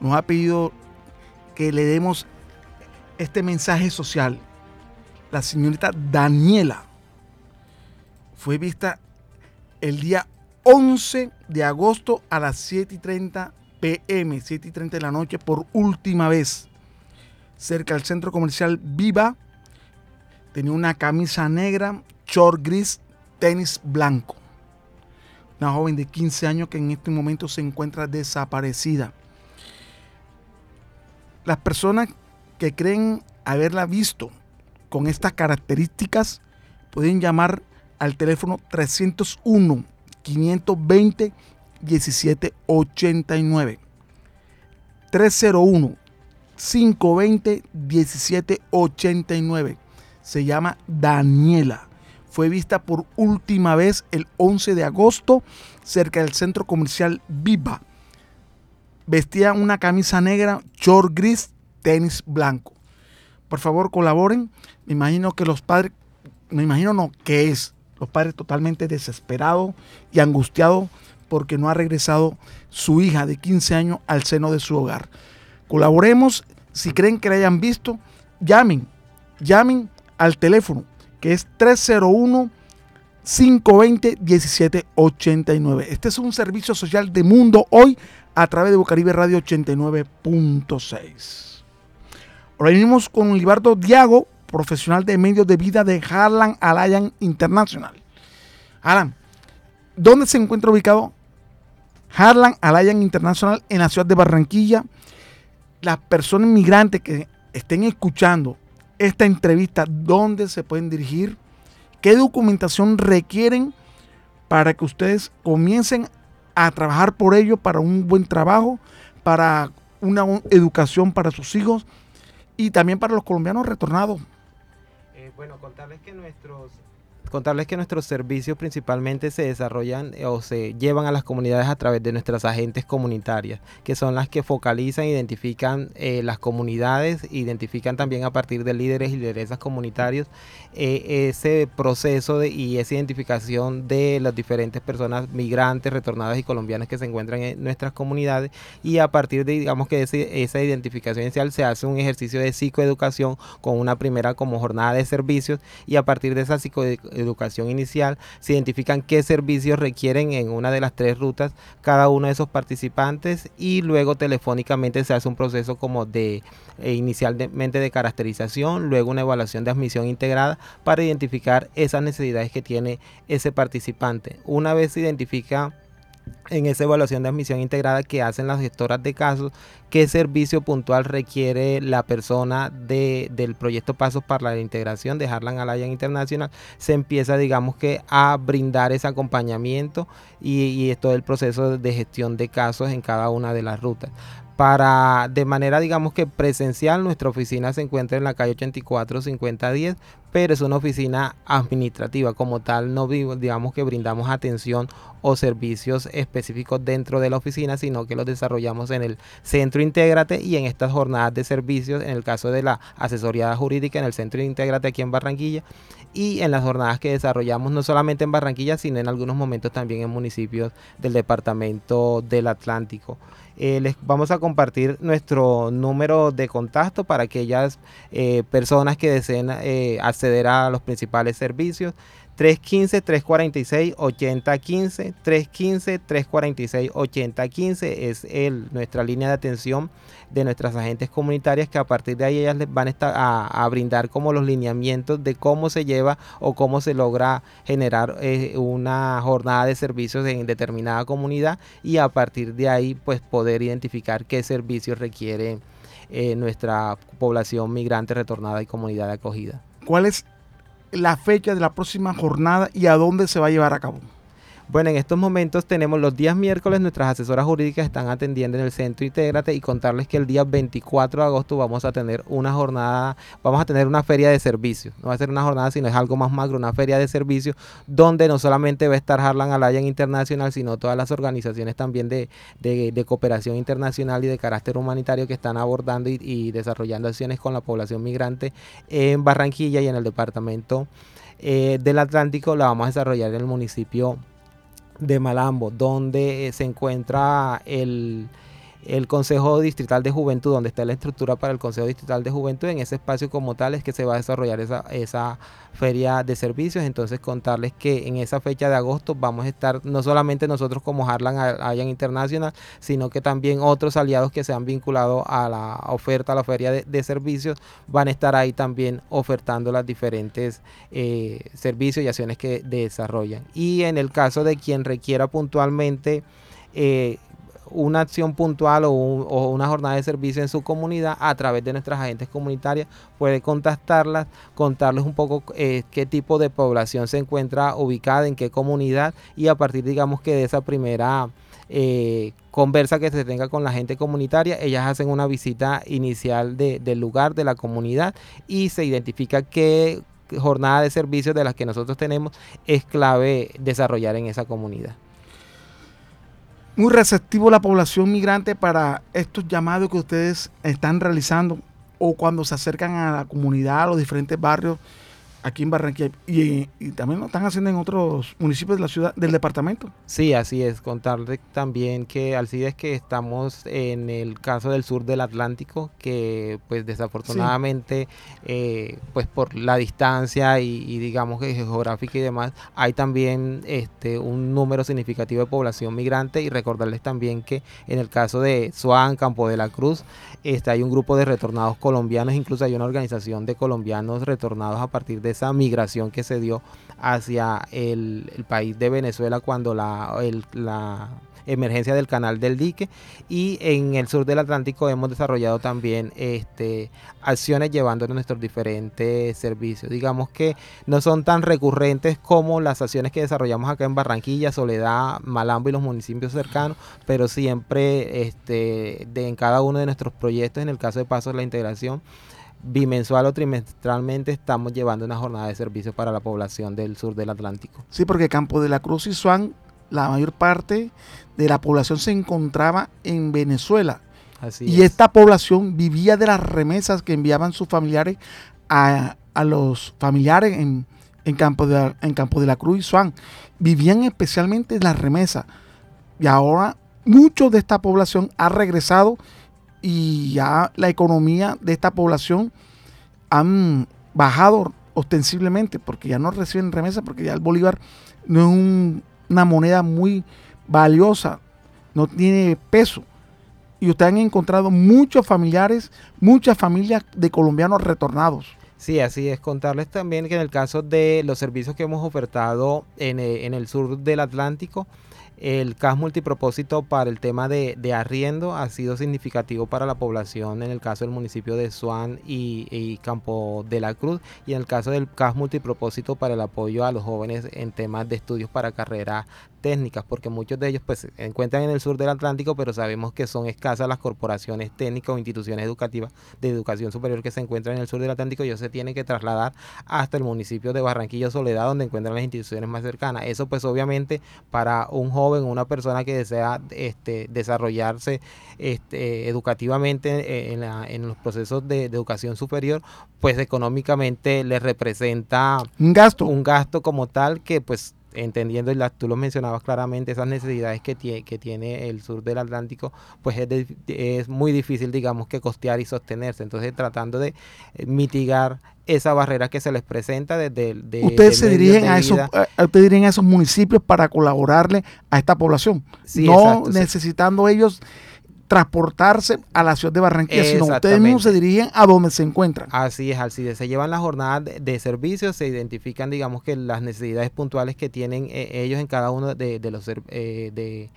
nos ha pedido que le demos este mensaje social. La señorita Daniela fue vista el día 11 de agosto a las 7 y 30 pm, 7 y 30 de la noche, por última vez, cerca del centro comercial Viva. Tenía una camisa negra, short gris, tenis blanco. Una joven de 15 años que en este momento se encuentra desaparecida. Las personas que creen haberla visto con estas características pueden llamar al teléfono 301 520 1789. 301 520 1789. Se llama Daniela. Fue vista por última vez el 11 de agosto cerca del centro comercial Viva. Vestía una camisa negra, short gris, tenis blanco. Por favor, colaboren. Me imagino que los padres, me imagino no, que es los padres totalmente desesperados y angustiados porque no ha regresado su hija de 15 años al seno de su hogar. Colaboremos, si creen que la hayan visto, llamen, llamen al teléfono que es 301 520-1789. Este es un servicio social de Mundo Hoy a través de Bucaribe Radio 89.6. Ahora venimos con Libardo Diago, profesional de medios de vida de Harlan Alliance International. Alan, ¿dónde se encuentra ubicado Harlan Alliance International en la ciudad de Barranquilla? Las personas migrantes que estén escuchando esta entrevista, ¿dónde se pueden dirigir? ¿Qué documentación requieren para que ustedes comiencen a trabajar por ello para un buen trabajo, para una educación para sus hijos y también para los colombianos retornados? Eh, bueno, contarles que nuestros contarles que nuestros servicios principalmente se desarrollan eh, o se llevan a las comunidades a través de nuestras agentes comunitarias, que son las que focalizan, identifican eh, las comunidades, identifican también a partir de líderes y lideresas comunitarios eh, ese proceso de, y esa identificación de las diferentes personas migrantes, retornadas y colombianas que se encuentran en nuestras comunidades. Y a partir de digamos que esa identificación inicial se hace un ejercicio de psicoeducación con una primera como jornada de servicios y a partir de esa psicoeducación educación inicial, se identifican qué servicios requieren en una de las tres rutas cada uno de esos participantes y luego telefónicamente se hace un proceso como de eh, inicialmente de caracterización, luego una evaluación de admisión integrada para identificar esas necesidades que tiene ese participante. Una vez se identifica en esa evaluación de admisión integrada que hacen las gestoras de casos, qué servicio puntual requiere la persona de, del proyecto Pasos para la Integración de Harlan Alliance Internacional, se empieza, digamos que, a brindar ese acompañamiento y, y todo el proceso de gestión de casos en cada una de las rutas. Para de manera digamos que presencial nuestra oficina se encuentra en la calle 84 5010 pero es una oficina administrativa. Como tal no digamos que brindamos atención o servicios específicos dentro de la oficina sino que los desarrollamos en el centro Intégrate y en estas jornadas de servicios en el caso de la asesoría jurídica en el centro Intégrate aquí en Barranquilla y en las jornadas que desarrollamos no solamente en Barranquilla sino en algunos momentos también en municipios del departamento del Atlántico eh, les vamos a compartir nuestro número de contacto para aquellas eh, personas que deseen eh, acceder a los principales servicios. 315-346-8015, 315-346-8015 es el, nuestra línea de atención de nuestras agentes comunitarias que a partir de ahí ellas les van a, estar a, brindar como los lineamientos de cómo se lleva o cómo se logra generar eh, una jornada de servicios en determinada comunidad y a partir de ahí pues poder identificar qué servicios requiere eh, nuestra población migrante retornada y comunidad de acogida. ¿Cuál es la fecha de la próxima jornada y a dónde se va a llevar a cabo? Bueno, en estos momentos tenemos los días miércoles, nuestras asesoras jurídicas están atendiendo en el centro Intégrate y contarles que el día 24 de agosto vamos a tener una jornada, vamos a tener una feria de servicios. No va a ser una jornada, sino es algo más macro, una feria de servicios donde no solamente va a estar Harlan Alliance Internacional, sino todas las organizaciones también de, cooperación internacional y de carácter humanitario que están abordando y, desarrollando acciones con la población migrante en Barranquilla y en el departamento eh, del Atlántico. La vamos a desarrollar en el municipio de Malambo, donde eh, se encuentra el, el Consejo Distrital de Juventud, donde está la estructura para el Consejo Distrital de Juventud, en ese espacio como tal es que se va a desarrollar esa, esa feria de servicios. Entonces contarles que en esa fecha de agosto vamos a estar no solamente nosotros como Harlan Alliance Internacional, sino que también otros aliados que se han vinculado a la oferta, a la feria de, servicios, van a estar ahí también ofertando los diferentes eh, servicios y acciones que desarrollan. Y en el caso de quien requiera puntualmente eh, una acción puntual o, una jornada de servicio en su comunidad a través de nuestras agentes comunitarias, puede contactarlas, contarles un poco eh, qué tipo de población se encuentra ubicada, en qué comunidad y a partir digamos que de esa primera eh, conversa que se tenga con la gente comunitaria, ellas hacen una visita inicial del lugar, de la comunidad y se identifica qué jornada de servicios de las que nosotros tenemos es clave desarrollar en esa comunidad muy receptivo la población migrante para estos llamados que ustedes están realizando o cuando se acercan a la comunidad, a los diferentes barrios, aquí en Barranquilla y, también lo están haciendo en otros municipios de la ciudad, del departamento. Sí, así es. Contarle también que Alcides que estamos en el caso del sur del Atlántico, que pues desafortunadamente, eh, pues por la distancia y, digamos que geográfica y demás, hay también este un número significativo de población migrante y recordarles también que en el caso de Suán, Campo de la Cruz, este, hay un grupo de retornados colombianos, incluso hay una organización de colombianos retornados a partir de esa migración que se dio hacia el, país de Venezuela cuando la, la emergencia del canal del dique y en el sur del Atlántico hemos desarrollado también este, acciones llevando nuestros diferentes servicios. Digamos que no son tan recurrentes como las acciones que desarrollamos acá en Barranquilla, Soledad, Malambo y los municipios cercanos, pero siempre este, de, en cada uno de nuestros proyectos, en el caso de Pasos la Integración, bimensual o trimestralmente estamos llevando una jornada de servicio para la población del sur del Atlántico. Sí, porque Campo de la Cruz y Suán, la mayor parte de la población se encontraba en Venezuela. Así y esta población vivía de las remesas que enviaban sus familiares a, los familiares en, Campo de, en Campo de la Cruz y Suán. Vivían especialmente de las remesas. Y ahora mucho de esta población ha regresado y ya la economía de esta población han bajado ostensiblemente porque ya no reciben remesas porque ya el bolívar no es una moneda muy valiosa, no tiene peso. Y ustedes han encontrado muchos familiares, muchas familias de colombianos retornados. Sí, así es. Contarles también que en el caso de los servicios que hemos ofertado en, eh, en el sur del Atlántico, el CAS multipropósito para el tema de, arriendo ha sido significativo para la población en el caso del municipio de Suán y, y, Campo de la Cruz y en el caso del CAS multipropósito para el apoyo a los jóvenes en temas de estudios para carrera técnicas, porque muchos de ellos pues se encuentran en el sur del Atlántico, pero sabemos que son escasas las corporaciones técnicas o instituciones educativas de educación superior que se encuentran en el sur del Atlántico y ellos se tienen que trasladar hasta el municipio de Barranquilla Soledad, donde encuentran las instituciones más cercanas. Eso pues obviamente para un joven, una persona que desea este, desarrollarse este, educativamente en, en los procesos de, de educación superior, pues económicamente le representa un gasto. Un gasto como tal que pues entendiendo, y tú lo mencionabas claramente, esas necesidades que, tiene, que tiene el sur del Atlántico, pues es, es muy difícil, digamos, que costear y sostenerse. Entonces, tratando de eh, mitigar esa barrera que se les presenta desde... De, ustedes se dirigen a, esos, a esos municipios para colaborarle a esta población, no necesitando ellos transportarse a la ciudad de Barranquilla, sino ustedes mismos se dirigen a donde se encuentran. Así es, así Se llevan la jornada de, servicios, se identifican, digamos, que las necesidades puntuales que tienen eh, ellos en cada uno de, los eh, de,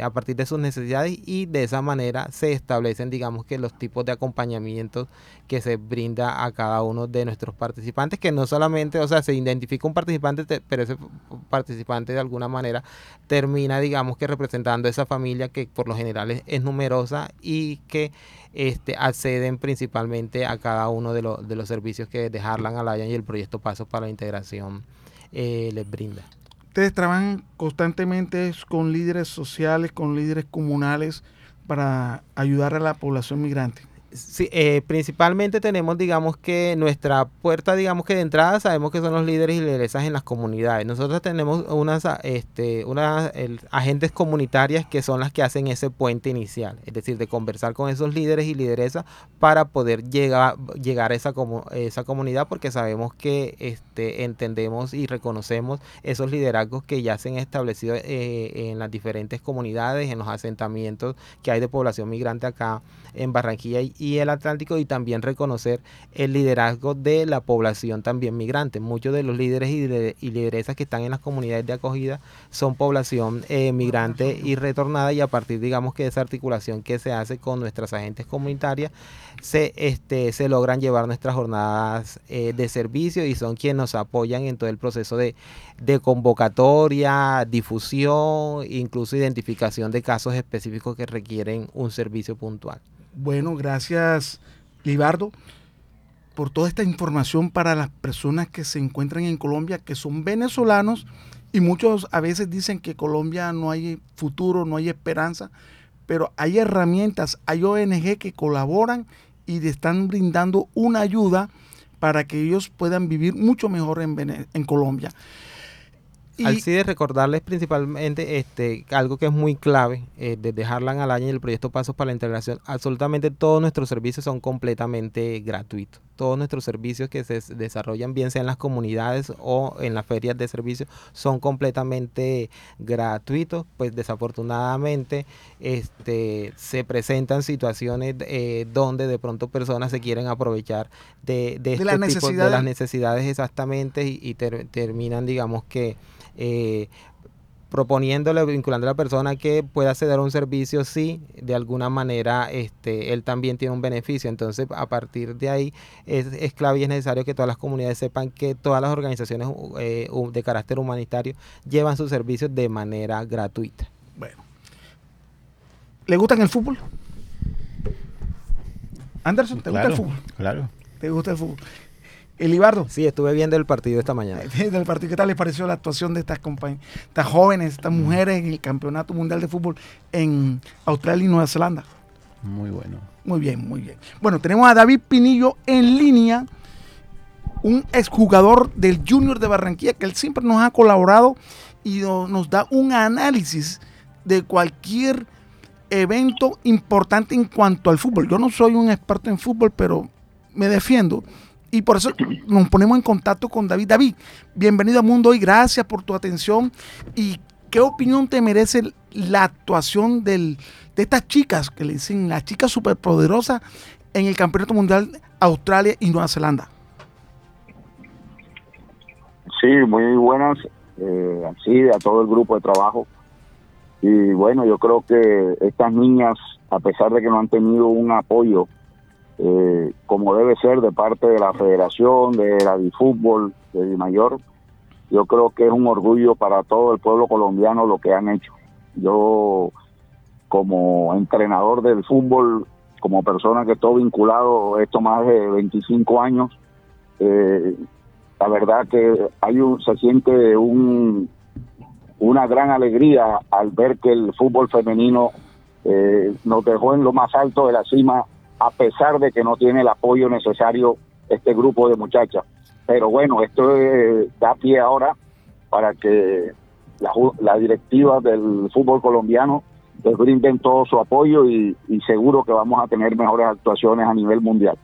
a partir de sus necesidades y de esa manera se establecen, digamos que los tipos de acompañamientos que se brinda a cada uno de nuestros participantes, que no solamente, o sea, se identifica un participante, pero ese participante de alguna manera termina, digamos que representando esa familia que por lo general es, numerosa y que este, acceden principalmente a cada uno de, los de los servicios que de Harlan Alliance y el proyecto Pasos para la Integración eh, les brinda ustedes trabajan constantemente con líderes sociales, con líderes comunales para ayudar a la población migrante. Sí, eh, principalmente tenemos, digamos que nuestra puerta, digamos que de entrada sabemos que son los líderes y lideresas en las comunidades. Nosotros tenemos unas, este, unas agentes comunitarias que son las que hacen ese puente inicial, es decir, de conversar con esos líderes y lideresas para poder llegar, llegar a esa, esa comunidad, porque sabemos que este, entendemos y reconocemos esos liderazgos que ya se han establecido eh, en las diferentes comunidades, en los asentamientos que hay de población migrante acá en Barranquilla y el Atlántico y también reconocer el liderazgo de la población también migrante. Muchos de los líderes y, lideresas que están en las comunidades de acogida son población eh, migrante y retornada y a partir digamos que de esa articulación que se hace con nuestras agentes comunitarias se, este, se logran llevar nuestras jornadas eh, de servicio y son quienes nos apoyan en todo el proceso de, de convocatoria, difusión, incluso identificación de casos específicos que requieren un servicio puntual. Bueno, gracias, Libardo, por toda esta información para las personas que se encuentran en Colombia, que son venezolanos, y muchos a veces dicen que Colombia no hay futuro, no hay esperanza, pero hay herramientas, hay ONG que colaboran y están brindando una ayuda para que ellos puedan vivir mucho mejor en Colombia. Y de recordarles principalmente este algo que es muy clave eh, desde Harlan al año y el proyecto Pasos para la Integración. Absolutamente todos nuestros servicios son completamente gratuitos. Todos nuestros servicios que se desarrollan, bien sea en las comunidades o en las ferias de servicios, son completamente gratuitos. Pues desafortunadamente este, se presentan situaciones eh, donde de pronto personas se quieren aprovechar de, de, este tipo, de las necesidades exactamente y, terminan, digamos que eh, proponiéndole, vinculando a la persona que pueda acceder a un servicio si de alguna manera este, él también tiene un beneficio. Entonces, a partir de ahí es, clave y es necesario que todas las comunidades sepan que todas las organizaciones eh, de carácter humanitario llevan sus servicios de manera gratuita. Bueno. ¿Le gustan el fútbol? Anderson, ¿te gusta el fútbol? Claro. ¿Te gusta el fútbol? Elibardo. Sí, estuve viendo el partido esta mañana. Del partido, ¿qué tal les pareció la actuación de estas compañías, estas jóvenes, estas mujeres en el Campeonato Mundial de Fútbol en Australia y Nueva Zelanda? Muy bueno. Muy bien, muy bien. Bueno, tenemos a David Pinillo en línea, un exjugador del Junior de Barranquilla, que él siempre nos ha colaborado y nos da un análisis de cualquier evento importante en cuanto al fútbol. Yo no soy un experto en fútbol, pero me defiendo y por eso nos ponemos en contacto con David. David, bienvenido a Mundo y gracias por tu atención. ¿Y qué opinión te merece la actuación de estas chicas, que le dicen las chicas superpoderosas en el Campeonato Mundial Australia y Nueva Zelanda? Sí, muy buenas, eh, sí, a todo el grupo de trabajo. Y bueno, yo creo que estas niñas, a pesar de que no han tenido un apoyo eh, como debe ser de parte de la Federación, de la Fútbol, de Mayor. Yo creo que es un orgullo para todo el pueblo colombiano lo que han hecho. Yo, como entrenador del fútbol, como persona que estoy vinculado esto más de 25 años, eh, la verdad que hay un, se siente un, una gran alegría al ver que el fútbol femenino eh, nos dejó en lo más alto de la cima a pesar de que no tiene el apoyo necesario este grupo de muchachas. Pero bueno, esto da pie ahora para que la, directiva del fútbol colombiano les brinden todo su apoyo y, seguro que vamos a tener mejores actuaciones a nivel mundial.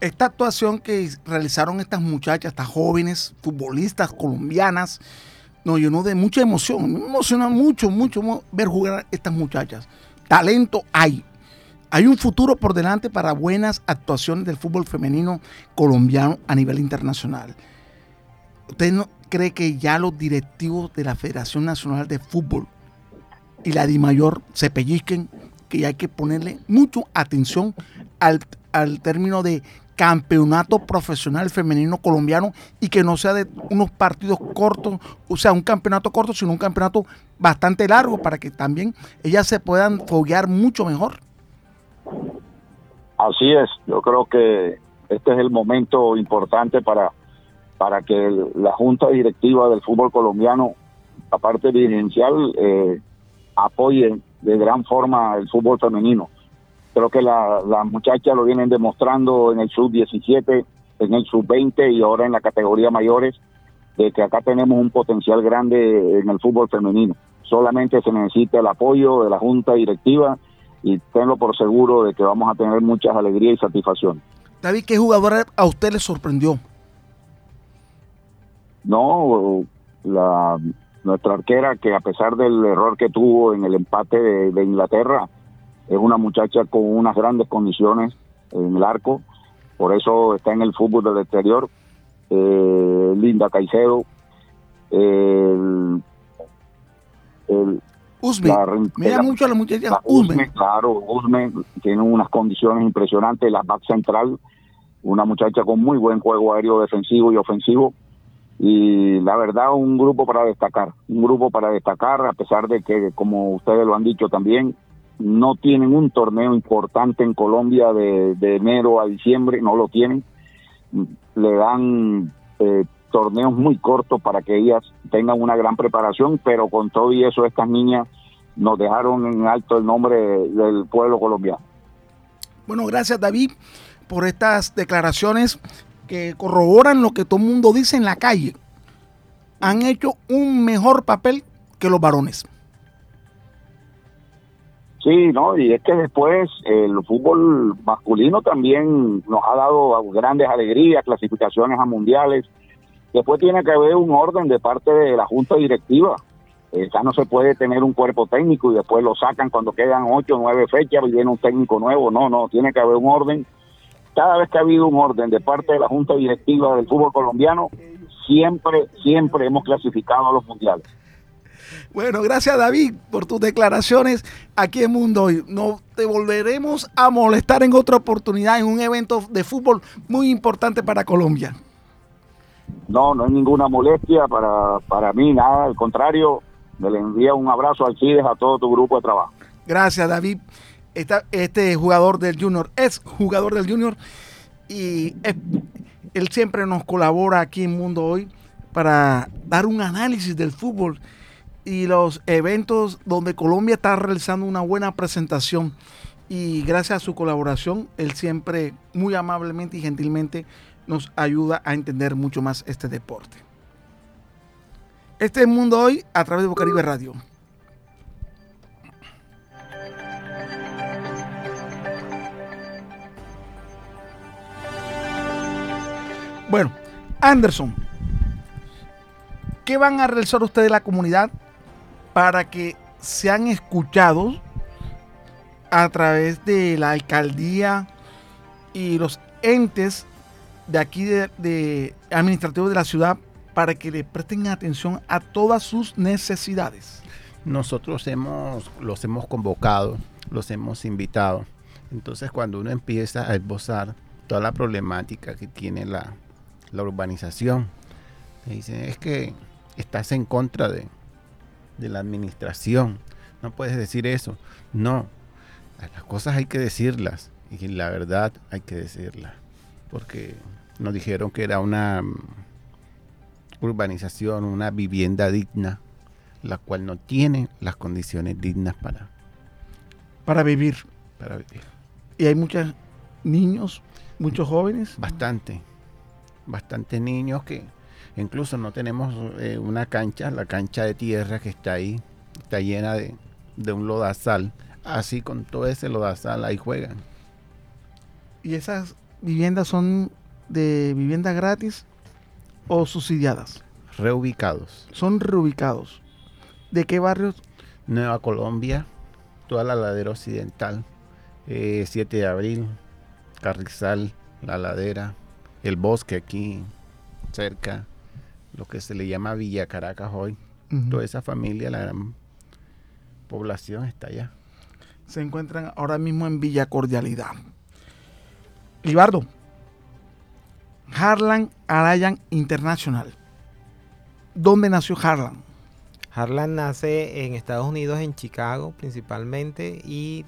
Esta actuación que realizaron estas muchachas, estas jóvenes futbolistas colombianas, nos llenó de mucha emoción. Me emociona mucho, mucho ver jugar a estas muchachas. Talento hay, hay un futuro por delante para buenas actuaciones del fútbol femenino colombiano a nivel internacional. ¿Usted no cree que ya los directivos de la Federación Nacional de Fútbol y la DIMAYOR se pellizquen que hay que ponerle mucha atención al, al término de campeonato profesional femenino colombiano y que no sea de unos partidos cortos, o sea, un campeonato corto, sino un campeonato bastante largo para que también ellas se puedan foguear mucho mejor? Así es, yo creo que este es el momento importante para, para que la Junta Directiva del Fútbol Colombiano, la parte dirigencial, eh, apoye de gran forma el fútbol femenino. Creo que las la muchachas lo vienen demostrando en el sub-17, en el sub-20 y ahora en la categoría mayores, de que acá tenemos un potencial grande en el fútbol femenino. Solamente se necesita el apoyo de la Junta Directiva y tenlo por seguro de que vamos a tener muchas alegrías y satisfacción. David, ¿qué jugador a usted le sorprendió? No, la, nuestra arquera que a pesar del error que tuvo en el empate de, Inglaterra, es una muchacha con unas grandes condiciones en el arco, por eso está en el fútbol del exterior. Eh, Linda Caicedo, el, el, Usme. Mira mucho a la muchacha Usme. Claro, Usme tiene unas condiciones impresionantes. La back central, una muchacha con muy buen juego aéreo defensivo y ofensivo. Y la verdad, un grupo para destacar. Un grupo para destacar, a pesar de que, como ustedes lo han dicho también, no tienen un torneo importante en Colombia de, enero a diciembre, no lo tienen. Le dan eh, torneos muy cortos para que ellas tengan una gran preparación, pero con todo y eso estas niñas nos dejaron en alto el nombre del pueblo colombiano. Bueno, gracias David por estas declaraciones que corroboran lo que todo el mundo dice en la calle, han hecho un mejor papel que los varones. Sí, ¿no? Y es que después el fútbol masculino también nos ha dado grandes alegrías, clasificaciones a mundiales. Después tiene que haber un orden de parte de la junta directiva. ya no se puede tener un cuerpo técnico y después lo sacan cuando quedan ocho o nueve fechas y viene un técnico nuevo. No, no, tiene que haber un orden. Cada vez que ha habido un orden de parte de la junta directiva del fútbol colombiano, siempre, siempre hemos clasificado a los mundiales. Bueno, gracias David por tus declaraciones aquí en Mundo. No te volveremos a molestar en otra oportunidad en un evento de fútbol muy importante para Colombia. No, no hay ninguna molestia para, para mí, nada, al contrario, me le envía un abrazo al Chides a todo tu grupo de trabajo. Gracias David. este jugador del Junior es jugador del Junior y él siempre nos colabora aquí en Mundo Hoy para dar un análisis del fútbol y los eventos donde Colombia está realizando una buena presentación. Y gracias a su colaboración, él siempre muy amablemente y gentilmente nos ayuda a entender mucho más este deporte. Este es el mundo hoy a través de Bocaribe Radio. Bueno, Anderson, ¿qué van a realizar ustedes la comunidad para que sean escuchados a través de la alcaldía y los entes de aquí de, administrativos de la ciudad para que le presten atención a todas sus necesidades. Nosotros hemos, los hemos convocado, los hemos invitado. Entonces cuando uno empieza a esbozar toda la problemática que tiene la, la urbanización, me dicen es que estás en contra de, de la administración. No puedes decir eso. No. Las cosas hay que decirlas. Y la verdad hay que decirla. Porque nos dijeron que era una mm, urbanización, una vivienda digna, la cual no tiene las condiciones dignas para, para vivir. Para vivir. Y hay muchos niños, muchos jóvenes. Bastante. Bastantes niños que Incluso no tenemos eh, una cancha, la cancha de tierra que está ahí, está llena de, un lodazal. Así con todo ese lodazal ahí juegan. ¿Y esas viviendas son de vivienda gratis o subsidiadas? Reubicados. Son reubicados. ¿De qué barrios? Nueva Colombia, toda la ladera occidental, 7 eh, de abril, Carrizal, la ladera, el bosque aquí cerca, lo que se le llama Villa Caracas hoy. Toda esa familia, la gran población está allá. Se encuentran ahora mismo en Villa Cordialidad. Libardo, Harlan Alayan International. ¿Dónde nació Harlan? Harlan nace en Estados Unidos, en Chicago principalmente, y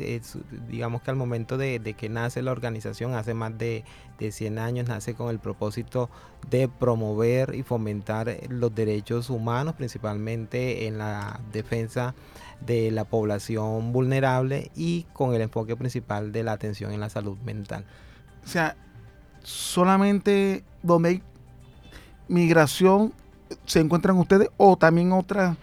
digamos que al momento de, que nace la organización, hace más de, de, 100 años, nace con el propósito de promover y fomentar los derechos humanos, principalmente en la defensa de la población vulnerable y con el enfoque principal de la atención en la salud mental. O sea, solamente donde hay migración se encuentran ustedes o también otras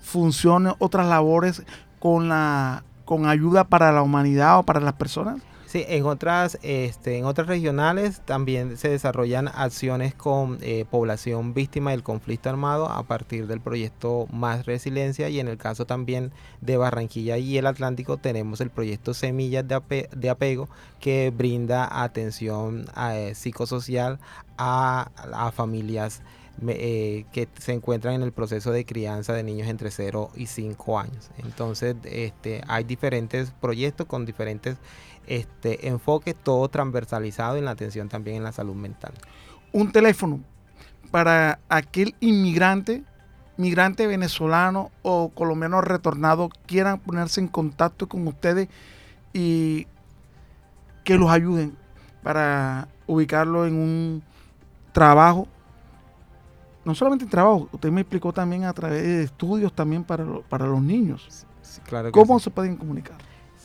funciones, otras labores con la con ayuda para la humanidad o para las personas? Sí, en otras, este, en otras regionales también se desarrollan acciones con eh, población víctima del conflicto armado a partir del proyecto Más Resiliencia y en el caso también de Barranquilla y el Atlántico tenemos el proyecto Semillas de, Apego que brinda atención eh, psicosocial a, a familias eh, que se encuentran en el proceso de crianza de niños entre 0 y 5 años. Entonces, este, hay diferentes proyectos con diferentes este, enfoques, todo transversalizado en la atención también en la salud mental. Un teléfono para aquel inmigrante, migrante venezolano o colombiano retornado, quieran ponerse en contacto con ustedes y que los ayuden para ubicarlo en un trabajo no solamente en trabajo, usted me explicó también a través de estudios también para, para los niños. ¿Cómo se pueden comunicar?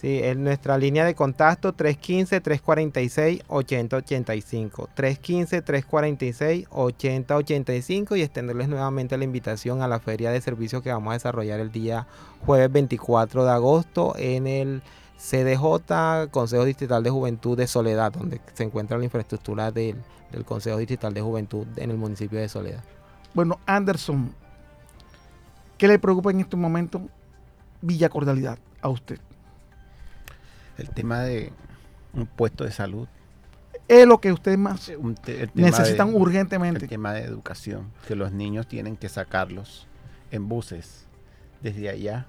Sí, en nuestra línea de contacto 315-346-8085. 315-346-8085 y extenderles nuevamente la invitación a la feria de servicios que vamos a desarrollar el día jueves 24 de agosto en el CDJ, Consejo Distrital de Juventud de Soledad, donde se encuentra la infraestructura del, Consejo Distrital de Juventud en el municipio de Soledad. Bueno, Anderson, ¿qué le preocupa en este momento Villa Cordialidad a usted? El tema de un puesto de salud. Es lo que ustedes más necesitan urgentemente. El tema de educación, que los niños tienen que sacarlos en buses desde allá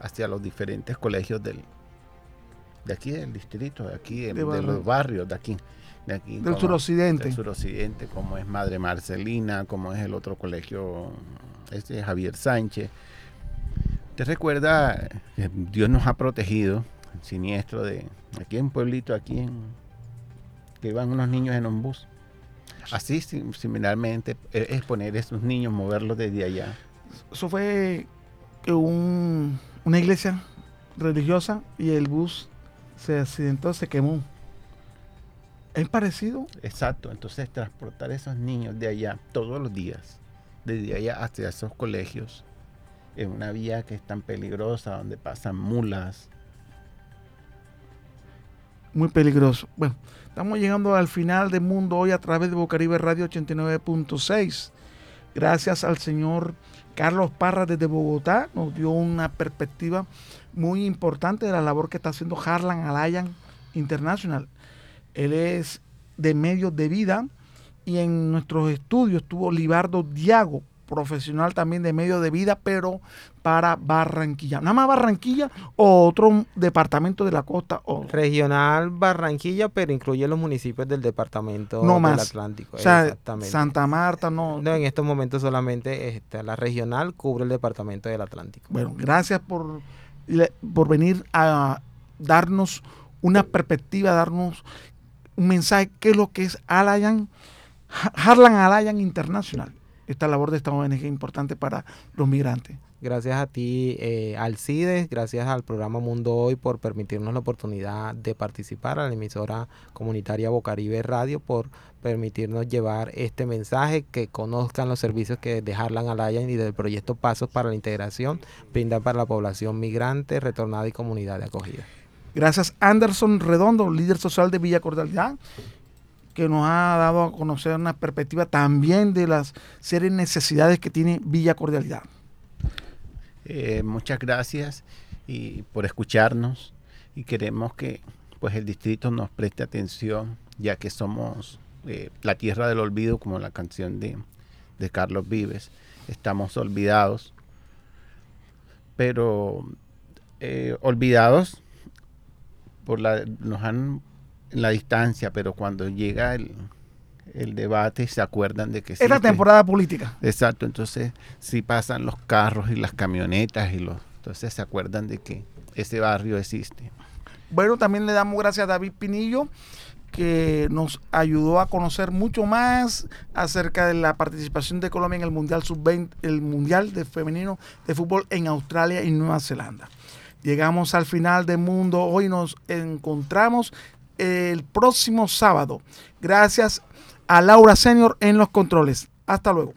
hacia los diferentes colegios del, de aquí del distrito, de aquí, de, los barrios de aquí. De aquí del suroccidente. Del suroccidente, como es Madre Marcelina, como es el otro colegio, este Javier Sánchez. ¿Te recuerda? que Dios nos ha protegido, siniestro de aquí en un pueblito, aquí en que iban unos niños en un bus. Así, similarmente, e, es poner a esos niños, moverlos desde allá. Eso fue un, una iglesia religiosa y el bus se accidentó, se quemó. ¿Es parecido? Exacto, entonces transportar a esos niños de allá todos los días, desde allá hacia esos colegios, en una vía que es tan peligrosa, donde pasan mulas. Muy peligroso. Bueno, estamos llegando al final del mundo hoy a través de Bocaribe Radio 89.6. Gracias al señor Carlos Parra desde Bogotá, nos dio una perspectiva muy importante de la labor que está haciendo Harlan Alayan International. Él es de medios de vida y en nuestros estudios estuvo Libardo Diago, profesional también de medios de vida, pero para Barranquilla. Nada más Barranquilla o otro departamento de la costa. O... Regional Barranquilla, pero incluye los municipios del departamento no del Atlántico. O sea, Santa Marta no. No, en estos momentos solamente este, la regional cubre el departamento del Atlántico. Bueno, gracias por, por venir a darnos una perspectiva, darnos un mensaje, qué es lo que es Alayan, Harlan Alayan Internacional esta labor de esta ONG importante para los migrantes. Gracias a ti, eh, Alcides, gracias al programa Mundo Hoy por permitirnos la oportunidad de participar, a la emisora comunitaria Bocaribe Radio por permitirnos llevar este mensaje, que conozcan los servicios que de Harlan Alliance y del proyecto Pasos para la Integración brindan para la población migrante, retornada y comunidad de acogida. Gracias Anderson Redondo, líder social de Villa Cordalidad que nos ha dado a conocer una perspectiva también de las serias necesidades que tiene Villa Cordialidad. Eh, muchas gracias y por escucharnos y queremos que pues el distrito nos preste atención ya que somos eh, la tierra del olvido como la canción de, de Carlos Vives estamos olvidados pero eh, olvidados por la nos han la distancia, pero cuando llega el, debate se acuerdan de que... Es la temporada política. Exacto, entonces si pasan los carros y las camionetas y los... Entonces se acuerdan de que ese barrio existe. Bueno, también le damos gracias a David Pinillo que nos ayudó a conocer mucho más acerca de la participación de Colombia en el Mundial Sub-20, el Mundial de Femenino de Fútbol en Australia y Nueva Zelanda. Llegamos al final del mundo. Hoy nos encontramos el próximo sábado. Gracias a Laura Senior en los controles. Hasta luego.